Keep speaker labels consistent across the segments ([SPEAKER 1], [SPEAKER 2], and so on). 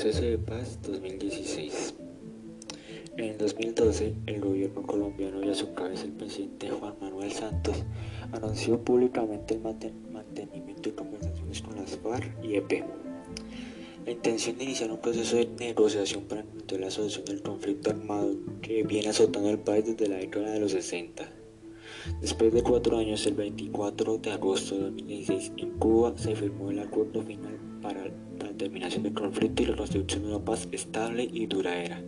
[SPEAKER 1] Proceso de Paz 2016. En el 2012, el gobierno colombiano y a su cabeza el presidente Juan Manuel Santos anunció públicamente el mantenimiento de conversaciones con las FARC y EP. La intención de iniciar un proceso de negociación para encontrar la solución del conflicto armado que viene azotando el país desde la década de los 60. Después de cuatro años, el 24 de agosto de 2016, en Cuba se firmó el acuerdo final para terminación del conflicto y la construcción de una paz estable y duradera.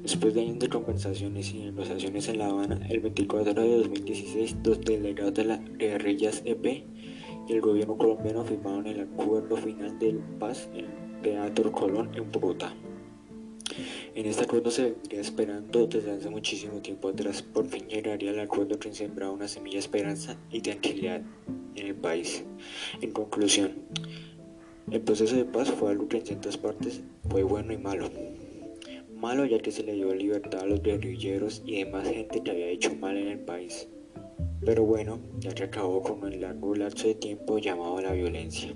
[SPEAKER 1] Después de años de conversaciones y negociaciones en La Habana, el 24 de 2016, dos delegados de las guerrillas EP y el gobierno colombiano firmaron el acuerdo final de paz en Teatro Colón en Bogotá. En este acuerdo se vendría esperando desde hace muchísimo tiempo atrás. Por fin llegaría el acuerdo que sembraba una semilla de esperanza y tranquilidad en el país. En conclusión, el proceso de paz fue algo que en ciertas partes fue bueno y malo. Malo ya que se le dio libertad a los guerrilleros y demás gente que había hecho mal en el país. Pero bueno, ya que acabó con el largo lapso de tiempo llamado la violencia.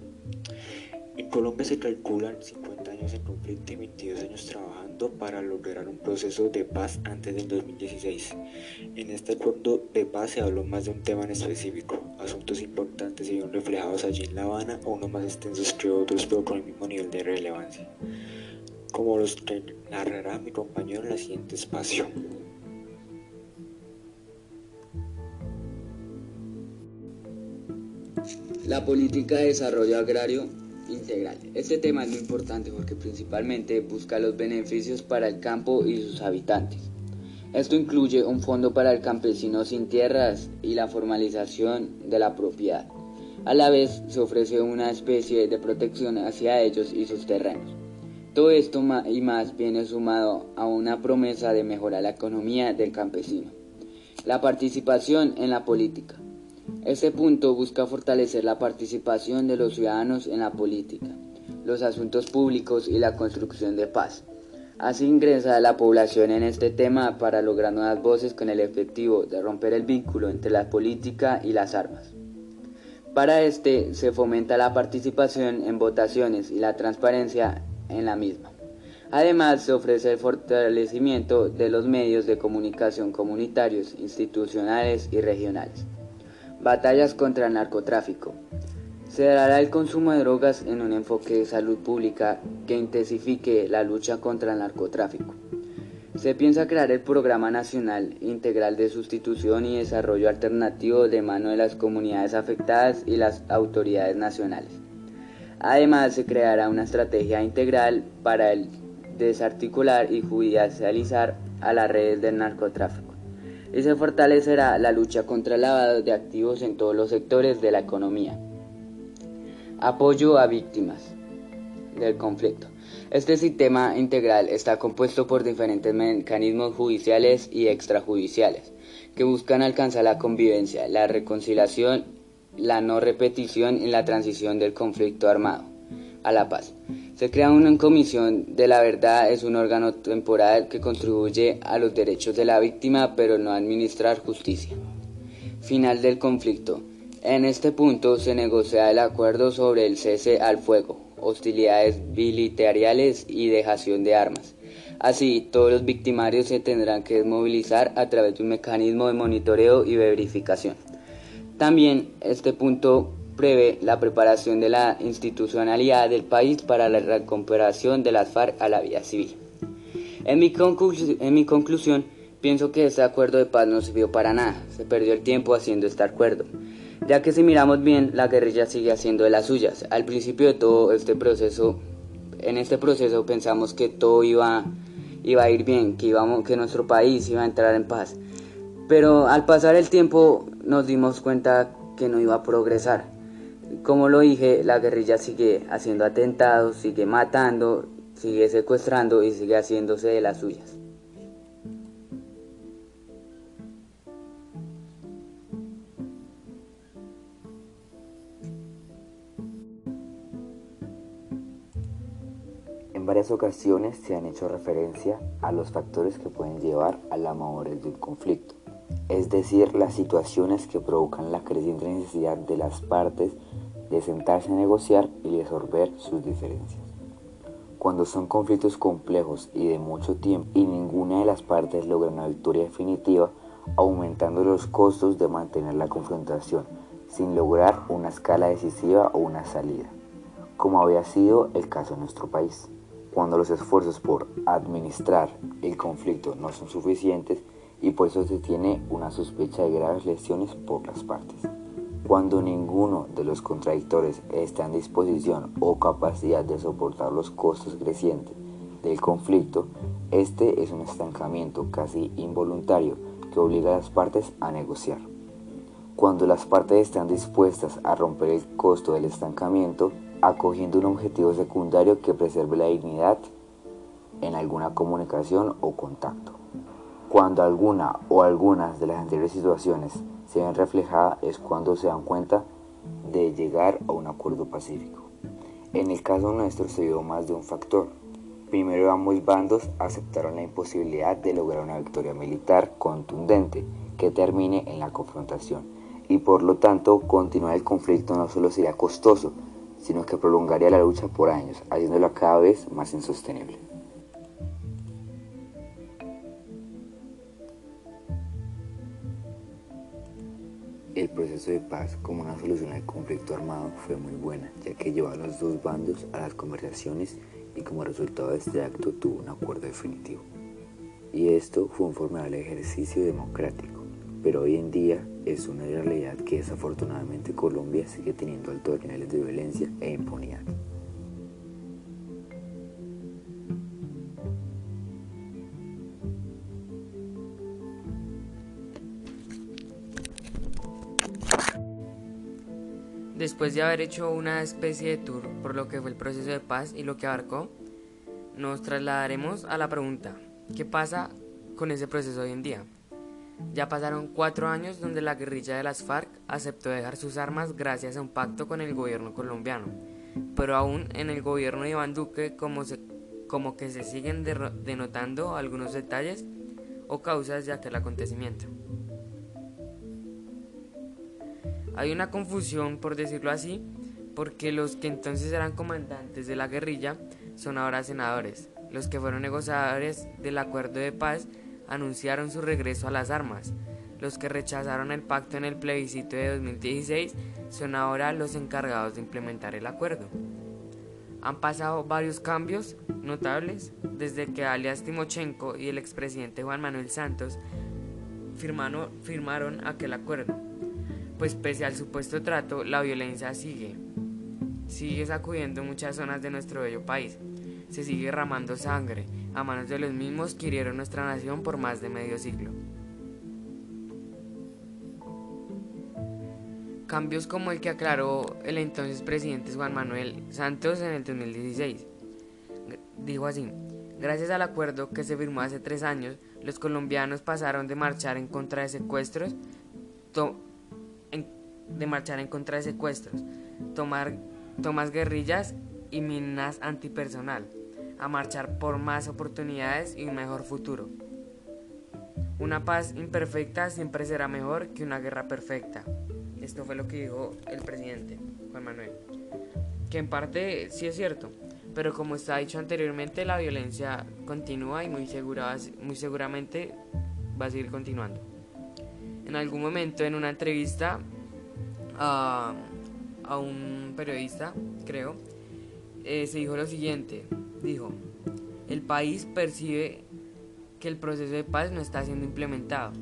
[SPEAKER 1] En Colombia se calculan 50 años en conflicto y 22 años trabajando para lograr un proceso de paz antes del 2016. En este acuerdo de paz se habló más de un tema en específico. Asuntos importantes se vieron reflejados allí en La Habana unos más extensos que otros, pero con el mismo nivel de relevancia. Como los que narrará mi compañero en el siguiente espacio.
[SPEAKER 2] La política de desarrollo agrario integral. Este tema es muy importante porque principalmente busca los beneficios para el campo y sus habitantes. Esto incluye un fondo para el campesino sin tierras y la formalización de la propiedad. A la vez se ofrece una especie de protección hacia ellos y sus terrenos. Todo esto y más viene sumado a una promesa de mejorar la economía del campesino. La participación en la política. Este punto busca fortalecer la participación de los ciudadanos en la política, los asuntos públicos y la construcción de paz. Así ingresa la población en este tema para lograr nuevas voces con el objetivo de romper el vínculo entre la política y las armas. Para este se fomenta la participación en votaciones y la transparencia en la misma. Además, se ofrece el fortalecimiento de los medios de comunicación comunitarios, institucionales y regionales. Batallas contra el narcotráfico. Se dará el consumo de drogas en un enfoque de salud pública que intensifique la lucha contra el narcotráfico. Se piensa crear el Programa Nacional Integral de Sustitución y Desarrollo Alternativo de mano de las comunidades afectadas y las autoridades nacionales. Además, se creará una estrategia integral para desarticular y judicializar a las redes del narcotráfico y se fortalecerá la lucha contra el lavado de activos en todos los sectores de la economía. Apoyo a víctimas del conflicto. Este sistema integral está compuesto por diferentes mecanismos judiciales y extrajudiciales que buscan alcanzar la convivencia, la reconciliación, la no repetición y la transición del conflicto armado a la paz. Se crea una comisión de la verdad, es un órgano temporal que contribuye a los derechos de la víctima, pero no a administrar justicia. Final del conflicto. En este punto se negocia el acuerdo sobre el cese al fuego, hostilidades militares y dejación de armas. Así, todos los victimarios se tendrán que desmovilizar a través de un mecanismo de monitoreo y verificación. También este punto prevé la preparación de la institucionalidad del país para la recuperación de las FARC a la vida civil. En mi, en mi conclusión, pienso que este acuerdo de paz no sirvió para nada, se perdió el tiempo haciendo este acuerdo, ya que si miramos bien, la guerrilla sigue haciendo de las suyas. Al principio de todo este proceso, en este proceso pensamos que todo iba, iba a ir bien, que, íbamos, que nuestro país iba a entrar en paz, pero al pasar el tiempo nos dimos cuenta que no iba a progresar como lo dije, la guerrilla sigue haciendo atentados, sigue matando, sigue secuestrando y sigue haciéndose de las suyas.
[SPEAKER 3] En varias ocasiones se han hecho referencia a los factores que pueden llevar a la madurez de un conflicto, es decir, las situaciones que provocan la creciente necesidad de las partes de sentarse a negociar y resolver sus diferencias. Cuando son conflictos complejos y de mucho tiempo y ninguna de las partes logra una victoria definitiva, aumentando los costos de mantener la confrontación sin lograr una escala decisiva o una salida, como había sido el caso en nuestro país. Cuando los esfuerzos por administrar el conflicto no son suficientes y por eso se tiene una sospecha de graves lesiones por las partes. Cuando ninguno de los contradictores está en disposición o capacidad de soportar los costos crecientes del conflicto, este es un estancamiento casi involuntario que obliga a las partes a negociar. Cuando las partes están dispuestas a romper el costo del estancamiento, acogiendo un objetivo secundario que preserve la dignidad en alguna comunicación o contacto. Cuando alguna o algunas de las anteriores situaciones se ven reflejadas es cuando se dan cuenta de llegar a un acuerdo pacífico. En el caso nuestro se dio más de un factor. Primero ambos bandos aceptaron la imposibilidad de lograr una victoria militar contundente que termine en la confrontación y por lo tanto continuar el conflicto no solo sería costoso, sino que prolongaría la lucha por años, haciéndola cada vez más insostenible. Proceso de paz como una solución al conflicto armado fue muy buena, ya que llevó a los dos bandos a las conversaciones y como resultado de este acto tuvo un acuerdo definitivo. Y esto fue un formidable ejercicio democrático, pero hoy en día es una realidad que desafortunadamente Colombia sigue teniendo altos niveles de violencia e impunidad.
[SPEAKER 4] Después de haber hecho una especie de tour por lo que fue el proceso de paz y lo que abarcó, nos trasladaremos a la pregunta, ¿qué pasa con ese proceso hoy en día? Ya pasaron cuatro años donde la guerrilla de las FARC aceptó dejar sus armas gracias a un pacto con el gobierno colombiano, pero aún en el gobierno de Iván Duque como, como que se siguen denotando algunos detalles o causas de aquel acontecimiento. Hay una confusión, por decirlo así, porque los que entonces eran comandantes de la guerrilla son ahora senadores, los que fueron negociadores del acuerdo de paz anunciaron su regreso a las armas. Los que rechazaron el pacto en el plebiscito de 2016 son ahora los encargados de implementar el acuerdo. Han pasado varios cambios notables desde que alias Timochenko y el expresidente Juan Manuel Santos firmaron, firmaron aquel acuerdo. Pues pese al supuesto trato, la violencia sigue. Sigue sacudiendo muchas zonas de nuestro bello país. Se sigue derramando sangre a manos de los mismos que hirieron nuestra nación por más de medio siglo. Cambios como el que aclaró el entonces presidente Juan Manuel Santos en el 2016. Dijo así, gracias al acuerdo que se firmó hace tres años, los colombianos pasaron de marchar en contra de secuestros, de marchar en contra de secuestros, tomar tomas guerrillas y minas antipersonal a marchar por más oportunidades y un mejor futuro. Una paz imperfecta siempre será mejor que una guerra perfecta. Esto fue lo que dijo el presidente Juan Manuel. Que en parte sí es cierto, pero como está dicho anteriormente, la violencia continúa y muy, segura, muy seguramente va a seguir continuando. En algún momento en una entrevista a, a un periodista, creo, eh, se dijo lo siguiente, dijo, el país percibe que el proceso de paz no está siendo implementado.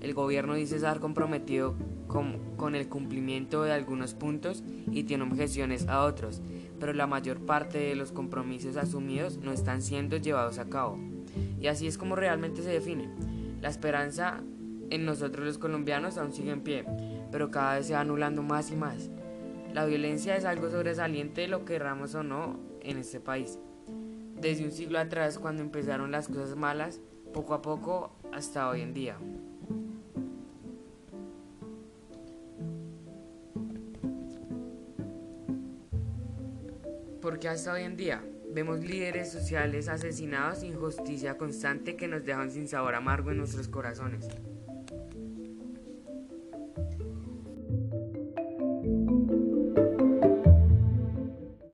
[SPEAKER 4] El gobierno dice estar comprometido con, con, el cumplimiento de algunos puntos y tiene objeciones a otros, pero la mayor parte de los compromisos asumidos no están siendo llevados a cabo. Y así es como realmente se define. La esperanza en nosotros los colombianos aún sigue en pie, pero cada vez se va anulando más y más. La violencia es algo sobresaliente, lo querramos o no, en este país. Desde un siglo atrás, cuando empezaron las cosas malas, poco a poco hasta hoy en día. Porque hasta hoy en día vemos líderes sociales asesinados injusticia constante que nos dejan sin sabor amargo en nuestros corazones.